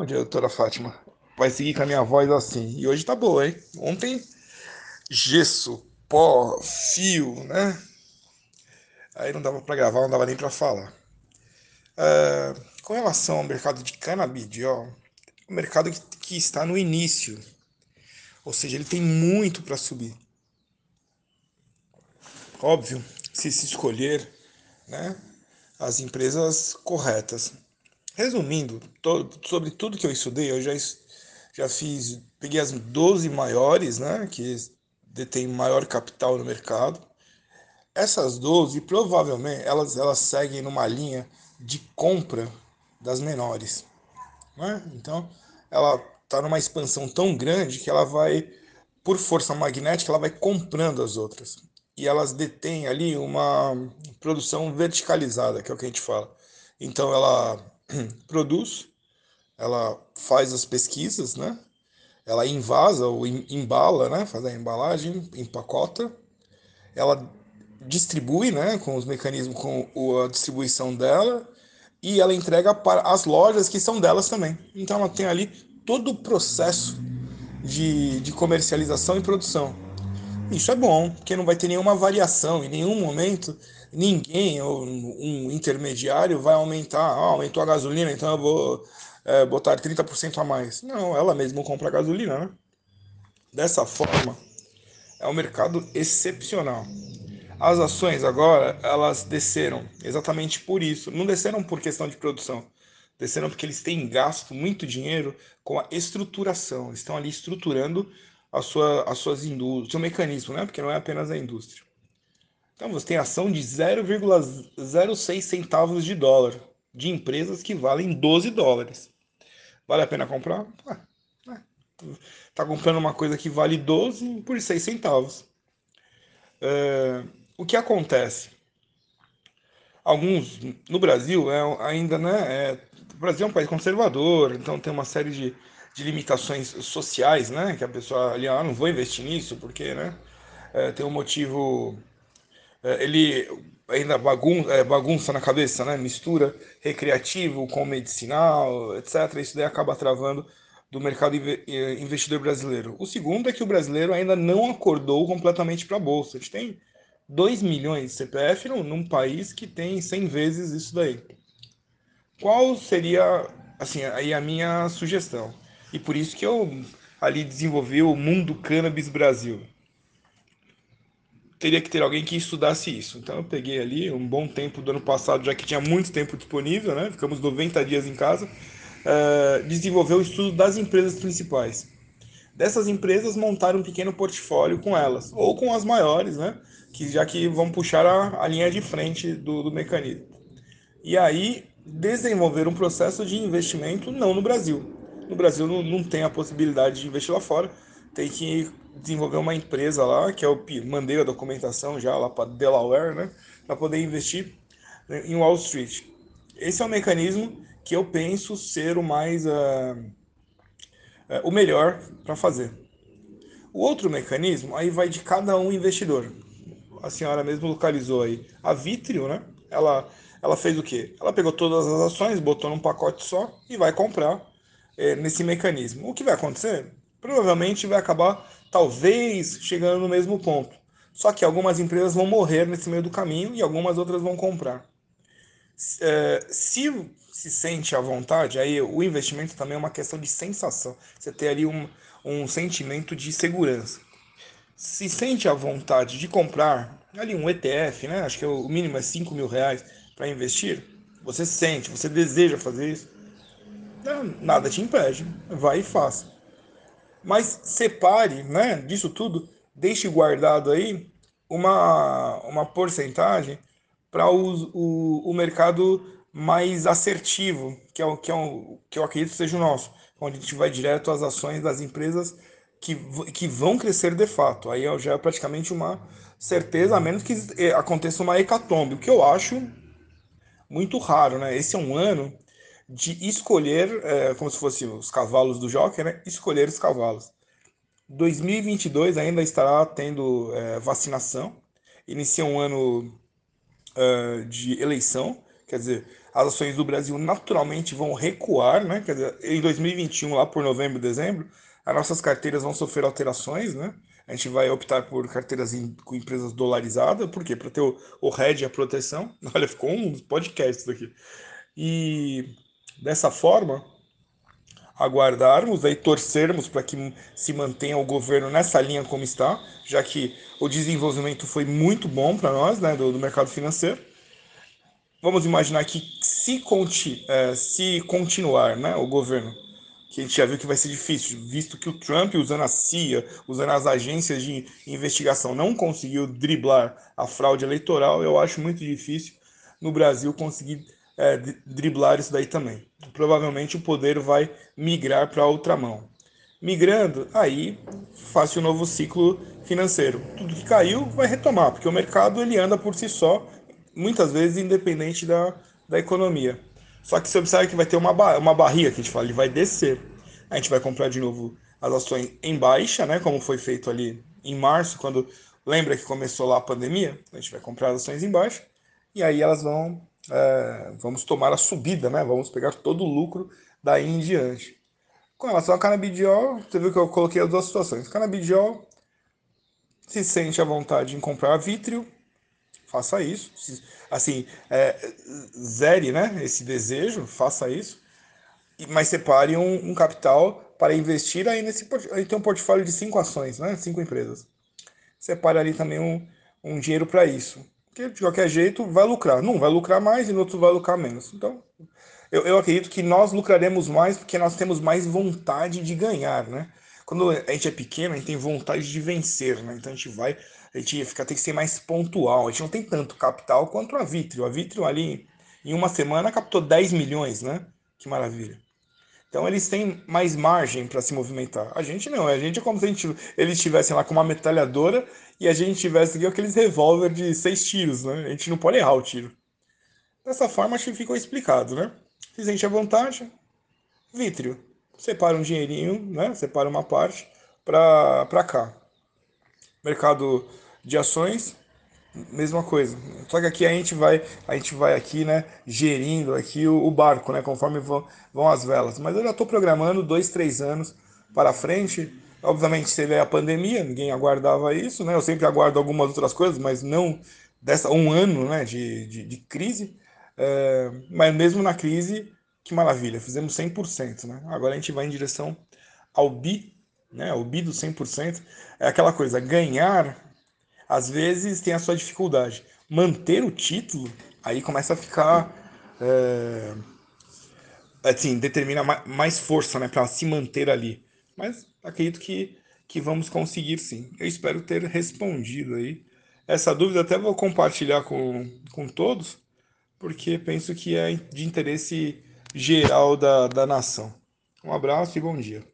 Bom dia, doutora Fátima. Vai seguir com a minha voz assim. E hoje tá boa, hein? Ontem, gesso, pó, fio, né? Aí não dava para gravar, não dava nem para falar. Uh, com relação ao mercado de canabidiol, o mercado que, que está no início. Ou seja, ele tem muito para subir. Óbvio, se se escolher né, as empresas corretas. Resumindo, sobre tudo que eu estudei, eu já, já fiz, peguei as 12 maiores, né, que detêm maior capital no mercado. Essas 12, provavelmente, elas, elas seguem numa linha de compra das menores. Né? Então, ela está numa expansão tão grande que ela vai, por força magnética, ela vai comprando as outras. E elas detêm ali uma produção verticalizada, que é o que a gente fala. Então, ela produz, ela faz as pesquisas, né? Ela invasa ou embala, né? Faz a embalagem, empacota. Ela distribui, né? Com os mecanismos, com a distribuição dela. E ela entrega para as lojas que são delas também. Então ela tem ali todo o processo de, de comercialização e produção. Isso é bom, porque não vai ter nenhuma variação, em nenhum momento ninguém ou um intermediário vai aumentar, ah, aumentou a gasolina, então eu vou é, botar 30% a mais. Não, ela mesma compra a gasolina, né? Dessa forma, é um mercado excepcional. As ações agora, elas desceram exatamente por isso. Não desceram por questão de produção, desceram porque eles têm gasto muito dinheiro com a estruturação. Estão ali estruturando a sua, as suas indústrias, seu mecanismo, né? Porque não é apenas a indústria. Então você tem ação de 0,06 centavos de dólar de empresas que valem 12 dólares. Vale a pena comprar? Ah, tá comprando uma coisa que vale 12 por 6 centavos. É, o que acontece? Alguns no Brasil é, ainda, né? É, o Brasil é um país conservador, então tem uma série de de limitações sociais, né? Que a pessoa ali, ah, não vou investir nisso porque, né? É, tem um motivo, é, ele ainda bagunça, é, bagunça na cabeça, né? Mistura recreativo com medicinal, etc. Isso daí acaba travando do mercado é, investidor brasileiro. O segundo é que o brasileiro ainda não acordou completamente para a bolsa. A gente tem 2 milhões de CPF num, num país que tem 100 vezes isso daí. Qual seria, assim, aí a minha sugestão? E por isso que eu ali desenvolvi o Mundo Cannabis Brasil. Teria que ter alguém que estudasse isso. Então eu peguei ali um bom tempo do ano passado, já que tinha muito tempo disponível, né? Ficamos 90 dias em casa. Uh, desenvolver o estudo das empresas principais. Dessas empresas montar um pequeno portfólio com elas, ou com as maiores, né? Que já que vão puxar a, a linha de frente do, do mecanismo. E aí desenvolver um processo de investimento não no Brasil, no Brasil não, não tem a possibilidade de investir lá fora. Tem que desenvolver uma empresa lá, que é o mandei a documentação já lá para Delaware, né, para poder investir em Wall Street. Esse é o mecanismo que eu penso ser o mais uh, o melhor para fazer. O outro mecanismo aí vai de cada um investidor. A senhora mesmo localizou aí a Vitrio, né? Ela ela fez o quê? Ela pegou todas as ações, botou num pacote só e vai comprar é, nesse mecanismo. O que vai acontecer? Provavelmente vai acabar, talvez, chegando no mesmo ponto. Só que algumas empresas vão morrer nesse meio do caminho e algumas outras vão comprar. É, se se sente à vontade, aí o investimento também é uma questão de sensação. Você tem ali um, um sentimento de segurança. Se sente à vontade de comprar ali um ETF, né? Acho que o mínimo é 5 mil reais para investir. Você sente, você deseja fazer isso nada te impede, vai e faça. Mas separe, né, disso tudo, deixe guardado aí uma, uma porcentagem para o, o, o mercado mais assertivo, que é o que, é o, que eu acredito seja o nosso, onde a gente vai direto às ações das empresas que, que vão crescer de fato. Aí já é praticamente uma certeza, a menos que aconteça uma hecatombe, o que eu acho muito raro, né? Esse é um ano de escolher, é, como se fossem os cavalos do Joker, né? escolher os cavalos. 2022 ainda estará tendo é, vacinação, inicia um ano uh, de eleição, quer dizer, as ações do Brasil naturalmente vão recuar, né? Quer dizer, em 2021, lá por novembro, dezembro, as nossas carteiras vão sofrer alterações, né? A gente vai optar por carteiras em, com empresas dolarizadas, por quê? Para ter o, hedge e a proteção. Olha, ficou um podcast aqui. E dessa forma, aguardarmos e torcermos para que se mantenha o governo nessa linha como está, já que o desenvolvimento foi muito bom para nós, né, do, do, mercado financeiro. Vamos imaginar que se, conti, é, se continuar né, o governo, que a gente já viu que vai ser difícil, visto que o Trump, usando a CIA, usando as agências de investigação, não conseguiu driblar a fraude eleitoral, eu acho muito difícil no Brasil conseguir é, driblar isso daí também. Provavelmente o poder vai migrar para outra mão. Migrando, aí faz um novo ciclo financeiro. Tudo que caiu vai retomar, porque o mercado ele anda por si só, muitas vezes independente da, da economia. Só que você observa que vai ter uma, uma barriga que a gente fala, ele vai descer. A gente vai comprar de novo as ações em baixa, né? Como foi feito ali em março, quando lembra que começou lá a pandemia? A gente vai comprar as ações em baixa e aí elas vão é, vamos tomar a subida, né? Vamos pegar todo o lucro daí em diante. Com relação ao canabidiol, você viu que eu coloquei as duas situações. Canabidiol, se sente à vontade em comprar vítreo, faça isso. Assim, é, zere né, esse desejo, faça isso. Mas separe um, um capital para investir aí nesse aí tem um portfólio de cinco ações, né? Cinco empresas. Separe ali também um, um dinheiro para isso. Porque de qualquer jeito vai lucrar. Não vai lucrar mais e no outro vai lucrar menos. Então, eu, eu acredito que nós lucraremos mais porque nós temos mais vontade de ganhar, né? Quando a gente é pequeno, a gente tem vontade de vencer, né? Então a gente vai, a gente fica, tem que ser mais pontual. A gente não tem tanto capital quanto a Vitrio. A Vitrio ali, em uma semana, captou 10 milhões, né? Que maravilha. Então eles têm mais margem para se movimentar. A gente não, a gente é como se gente, eles estivessem lá com uma metralhadora e a gente tivesse aqui aqueles revólver de seis tiros, né? A gente não pode errar o tiro. Dessa forma, acho que ficou explicado, né? Se sente à vontade, vítreo. Separa um dinheirinho, né? Separa uma parte para cá. Mercado de ações, mesma coisa. Só que aqui a gente vai, a gente vai aqui, né, gerindo aqui o, o barco, né, conforme vão, vão as velas. Mas eu já estou programando dois, três anos para frente. Obviamente teve a pandemia, ninguém aguardava isso, né? Eu sempre aguardo algumas outras coisas, mas não dessa um ano, né, de, de, de crise. É, mas mesmo na crise, que maravilha, fizemos 100%, né? Agora a gente vai em direção ao bi, né? O bi do 100%. É aquela coisa, ganhar às vezes tem a sua dificuldade. Manter o título, aí começa a ficar. É, assim, determina mais força né, para se manter ali. Mas acredito que, que vamos conseguir sim. Eu espero ter respondido aí. Essa dúvida até vou compartilhar com, com todos, porque penso que é de interesse geral da, da nação. Um abraço e bom dia.